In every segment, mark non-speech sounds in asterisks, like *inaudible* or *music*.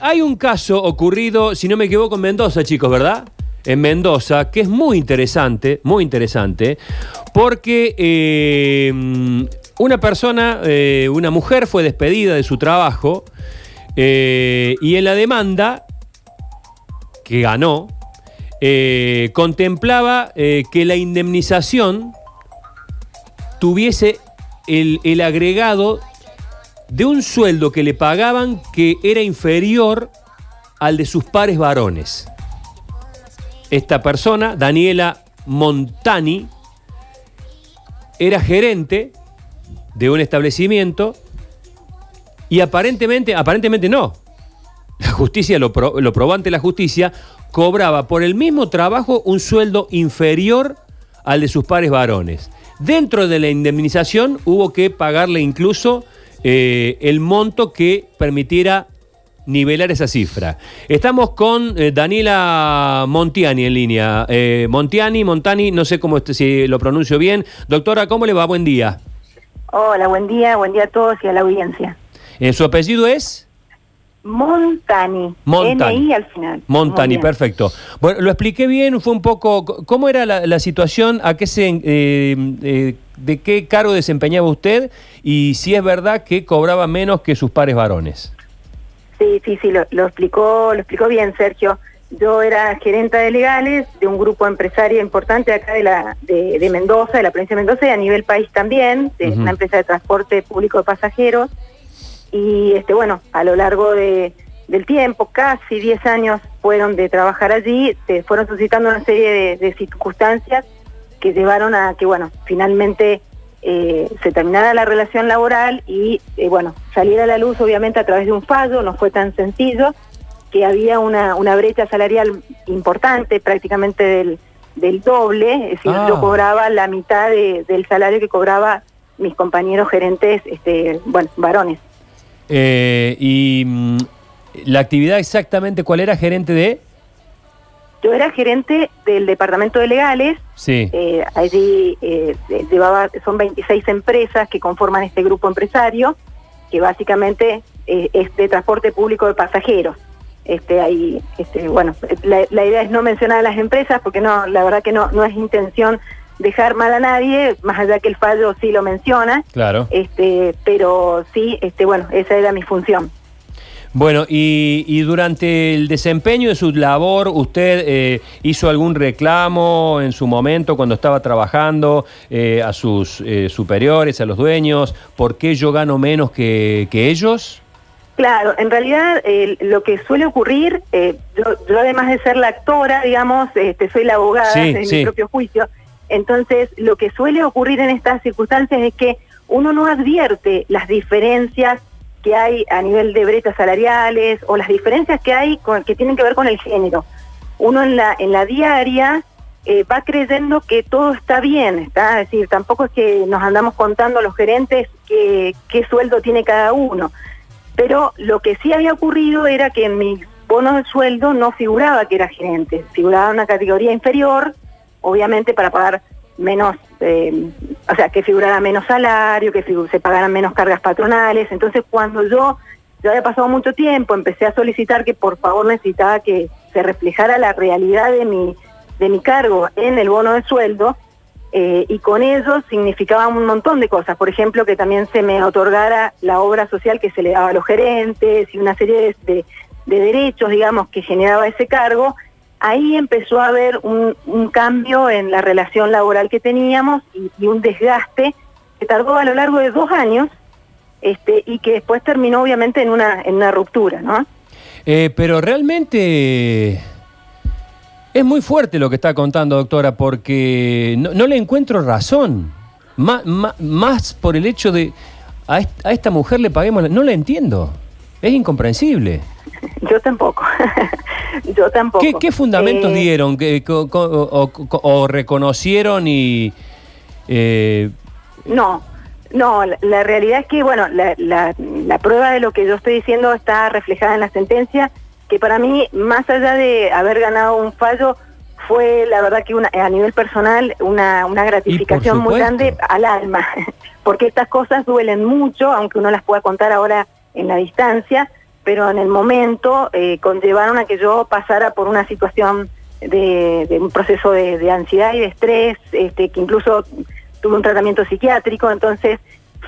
Hay un caso ocurrido, si no me equivoco, en Mendoza, chicos, ¿verdad? En Mendoza, que es muy interesante, muy interesante, porque eh, una persona, eh, una mujer fue despedida de su trabajo eh, y en la demanda que ganó, contemplaba que la indemnización tuviese el, el agregado de un sueldo que le pagaban que era inferior al de sus pares varones. Esta persona, Daniela Montani, era gerente de un establecimiento y aparentemente, aparentemente no, la justicia lo, lo probó ante la justicia, cobraba por el mismo trabajo un sueldo inferior al de sus pares varones. Dentro de la indemnización hubo que pagarle incluso eh, el monto que permitiera nivelar esa cifra. Estamos con eh, Daniela Montiani en línea. Eh, Montiani, Montani, no sé cómo este- si lo pronuncio bien. Doctora, ¿cómo le va? Buen día. Hola, buen día, buen día a todos y a la audiencia. ¿Su apellido es? Montani. Montani. N-I al final. Montani, perfecto. Bueno, lo expliqué bien, fue un poco. ¿Cómo era la, la situación? ¿A qué se, eh, eh, ¿De qué cargo desempeñaba usted? Y si es verdad que cobraba menos que sus pares varones. Sí, sí, sí, lo, lo explicó, lo explicó bien Sergio. Yo era gerenta de legales de un grupo empresario importante acá de la de, de Mendoza, de la provincia de Mendoza y a nivel país también, de una empresa de transporte público de pasajeros. Y este bueno, a lo largo de, del tiempo, casi 10 años fueron de trabajar allí, se fueron suscitando una serie de, de circunstancias que llevaron a que, bueno, finalmente eh, se terminara la relación laboral y, eh, bueno, saliera a la luz, obviamente, a través de un fallo, no fue tan sencillo, que había una, una brecha salarial importante, prácticamente del, del doble, es decir, Ah. yo cobraba la mitad de- del salario que cobraba mis compañeros gerentes, este, bueno, varones. Eh, y mm, la actividad exactamente, ¿cuál era? ¿Gerente de? Yo era gerente del departamento de legales, Sí. eh, allí eh, llevaba, son 26 empresas que conforman este grupo empresario, que básicamente eh, es de transporte público de pasajeros. Este, ahí, este, bueno, la, la idea es no mencionar a las empresas porque no, la verdad que no, no es intención dejar mal a nadie, más allá que el fallo sí lo menciona, Claro. este, pero sí, este, bueno, esa era mi función. Bueno, y, y durante el desempeño de su labor, ¿usted eh, hizo algún reclamo en su momento cuando estaba trabajando eh, a sus eh, superiores, a los dueños? ¿Por qué yo gano menos que, que ellos? Claro, en realidad eh, lo que suele ocurrir, eh, yo, yo además de ser la actora, digamos, este, soy la abogada Sí, sí. mi propio juicio, entonces lo que suele ocurrir en estas circunstancias es que uno no advierte las diferencias que hay a nivel de brechas salariales o las diferencias que hay con, que tienen que ver con el género. Uno en la, en la diaria eh, va creyendo que todo está bien, es decir, tampoco es que nos andamos contando los gerentes qué sueldo tiene cada uno. Pero lo que sí había ocurrido era que en mi bono de sueldo no figuraba que era gerente, figuraba una categoría inferior, obviamente para pagar menos, eh, o sea, que figurara menos salario, que se pagaran menos cargas patronales. Entonces, cuando yo, ya había pasado mucho tiempo, empecé a solicitar que por favor necesitaba que se reflejara la realidad de mi, de mi cargo en el bono de sueldo, eh, y con ello significaba un montón de cosas. Por ejemplo, que también se me otorgara la obra social que se le daba a los gerentes y una serie de- de derechos, digamos, que generaba ese cargo. Ahí empezó a haber un, cambio en la relación laboral que teníamos y, un desgaste que tardó a lo largo de dos años este, y que después terminó obviamente en una, en una ruptura, ¿no? Eh, pero realmente es muy fuerte lo que está contando, doctora, porque no, le encuentro razón. Má- má- más por el hecho de a esta mujer le paguemos... la- No la entiendo. Es incomprensible. Yo tampoco. *laughs* Yo tampoco. ¿Qué, qué fundamentos Eh, dieron que, o, o- o reconocieron y... eh, No, no, la, la realidad es que, bueno, la, la, la prueba de lo que yo estoy diciendo está reflejada en la sentencia, que para mí, más allá de haber ganado un fallo, fue la verdad que una, a nivel personal una, una gratificación muy grande al alma, *laughs* porque estas cosas duelen mucho, aunque uno las pueda contar ahora en la distancia, pero en el momento eh, conllevaron a que yo pasara por una situación de, un proceso de, ansiedad y de estrés, este, que incluso tuve un tratamiento psiquiátrico, entonces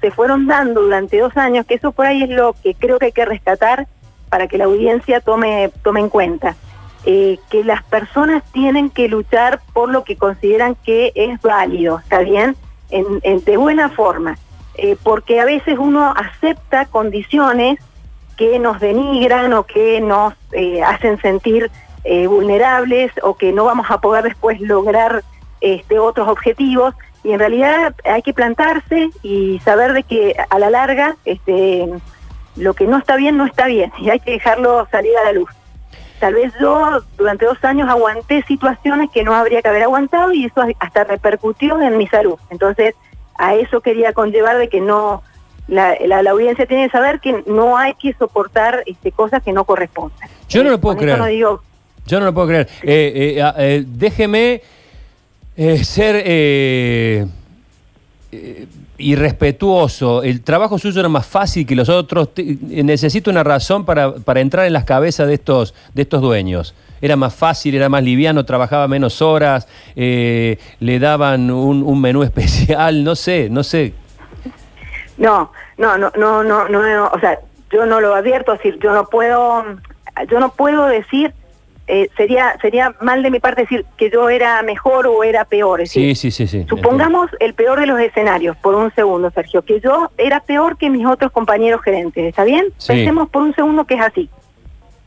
se fueron dando durante dos años, que eso por ahí es lo que creo que hay que rescatar para que la audiencia tome, tome en cuenta. Eh, que las personas tienen que luchar por lo que consideran que es válido, ¿está bien? En, en, de buena forma, eh, porque a veces uno acepta condiciones que nos denigran o que nos eh, hacen sentir eh, vulnerables o que no vamos a poder después lograr este, otros objetivos y en realidad hay que plantarse y saber de que a la larga este, lo que no está bien no está bien y hay que dejarlo salir a la luz tal vez yo durante dos años aguanté situaciones que no habría que haber aguantado y eso hasta repercutió en mi salud. Entonces, a eso quería conllevar de que no, la, la, la audiencia tiene que saber que no hay que soportar este, cosas que no corresponden. Yo no lo puedo creer. No digo, yo no lo puedo creer. Eh, eh, eh, déjeme ser irrespetuoso. El trabajo suyo era más fácil que los otros. Necesito una razón para, para, entrar en las cabezas de estos, de estos dueños. Era más fácil, era más liviano, trabajaba menos horas, eh, le daban un, un, menú *laughs* especial, no sé, no sé. No, no, no, no, no, no, o sea, yo no lo advierto, decir, yo no puedo, yo no puedo decir eh, sería sería mal de mi parte decir que yo era mejor o era peor. Es sí, sí, sí, sí. Supongamos el peor de los escenarios, por un segundo, Sergio, que yo era peor que mis otros compañeros gerentes, ¿está bien? Sí. Pensemos por un segundo que es así.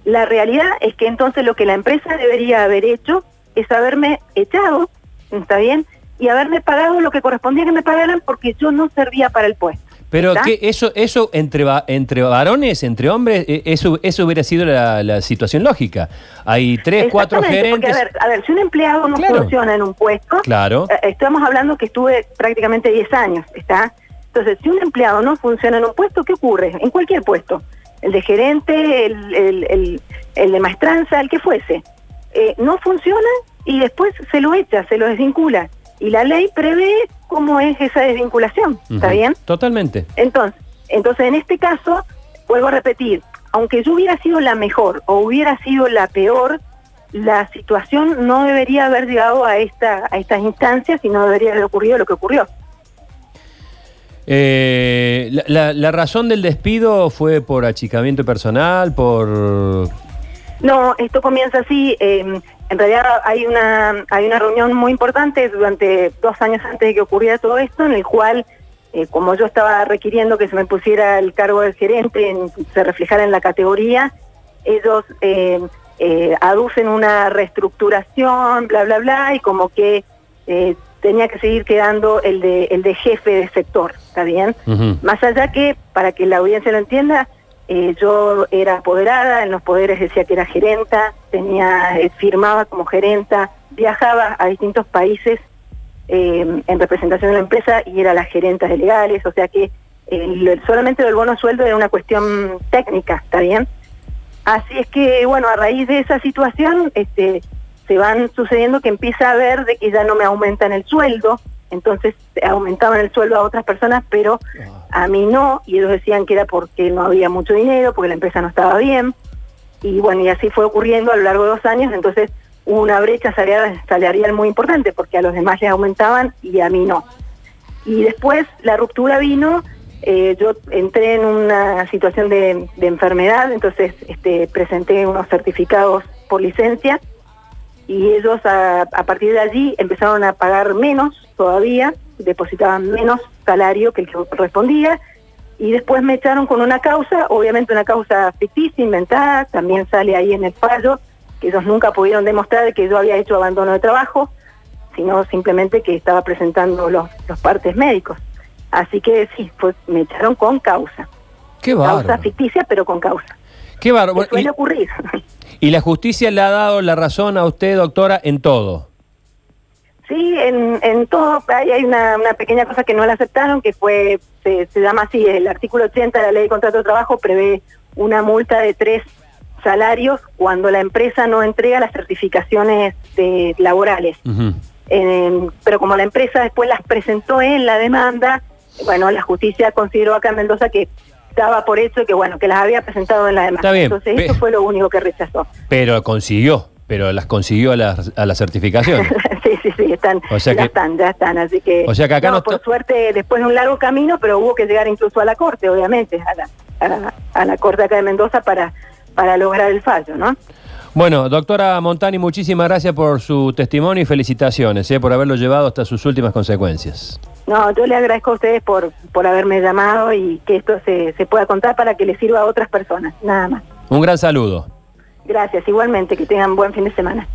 La realidad es que entonces lo que la empresa debería haber hecho es haberme echado, ¿está bien? Y haberme pagado lo que correspondía que me pagaran porque yo no servía para el puesto. Pero que eso, eso entre, entre varones, entre hombres, eso, eso hubiera sido la, la situación lógica. Hay tres, cuatro gerentes. Porque, a, ver, a ver, si un empleado no claro. funciona en un puesto, claro. eh, estamos hablando que estuve prácticamente 10 años, ¿está? Entonces, si un empleado no funciona en un puesto, ¿qué ocurre? En cualquier puesto. El de gerente, el, el, el, el de maestranza, el que fuese. Eh, no funciona y después se lo echa, se lo desvincula. Y la ley prevé cómo es esa desvinculación, ¿está uh -huh. bien? Totalmente. Entonces, entonces, en este caso, vuelvo a repetir, aunque yo hubiera sido la mejor o hubiera sido la peor, la situación no debería haber llegado a, esta, a estas instancias y no debería haber ocurrido lo que ocurrió. Eh, la, la, razón del despido fue por achicamiento personal, por... No, esto comienza así. Eh, en realidad hay una, hay una reunión muy importante durante dos años antes de que ocurriera todo esto, en el cual, eh, como yo estaba requiriendo que se me pusiera el cargo del gerente, en, se reflejara en la categoría, ellos eh, eh, aducen una reestructuración, bla, bla, bla, y como que eh, tenía que seguir quedando el de, el de jefe de sector, ¿está bien? Uh -huh. Más allá que, para que la audiencia lo entienda, eh, yo era apoderada, en los poderes decía que era gerenta, tenía eh, firmaba como gerenta, viajaba a distintos países eh, en representación de la empresa y era la gerenta de legales, o sea que solamente el bono sueldo era una cuestión técnica, ¿está bien? Así es que, bueno, a raíz de esa situación, este, se van sucediendo que empieza a ver de que ya no me aumentan el sueldo, entonces aumentaban el sueldo a otras personas, pero a mí no, y ellos decían que era porque no había mucho dinero, porque la empresa no estaba bien, y bueno, y así fue ocurriendo a lo largo de dos años, entonces hubo una brecha salarial, salarial muy importante, porque a los demás les aumentaban y a mí no. Y después la ruptura vino, eh, yo entré en una situación de, de enfermedad, entonces este, presenté unos certificados por licencia, y ellos a, a, partir de allí empezaron a pagar menos todavía, depositaban menos salario que el que correspondía y después me echaron con una causa, obviamente una causa ficticia, inventada, también sale ahí en el fallo, que ellos nunca pudieron demostrar que yo había hecho abandono de trabajo, sino simplemente que estaba presentando los, los partes médicos. Así que sí, pues me echaron con causa. Qué Causa ficticia, pero con causa. Qué bárbaro. Puede ocurrir. *laughs* ¿Y la justicia le ha dado la razón a usted, doctora, en todo? Sí, en, en todo. Hay, hay una, una, pequeña cosa que no la aceptaron, que fue, se, se, llama así, el artículo 80 de la ley de contrato de trabajo prevé una multa de tres salarios cuando la empresa no entrega las certificaciones de, laborales. Uh -huh. eh, pero como la empresa después las presentó en la demanda, bueno, la justicia consideró acá en Mendoza que daba por hecho que bueno, que las había presentado en la demanda. Entonces eso fue lo único que rechazó. Pero consiguió, pero las consiguió a las, a las certificaciones. *laughs* sí, sí, sí, están, O sea ya que- están, ya están, así que... O sea que acá no por suerte, después de un largo camino, pero hubo que llegar incluso a la Corte, obviamente, a la, a la, a la Corte acá de Mendoza para, para lograr el fallo, ¿no? Bueno, doctora Montani, muchísimas gracias por su testimonio y felicitaciones eh, por haberlo llevado hasta sus últimas consecuencias. No, yo le agradezco a ustedes por, por haberme llamado y que esto se, se pueda contar para que le sirva a otras personas, nada más. Un gran saludo. Gracias, igualmente, que tengan buen fin de semana.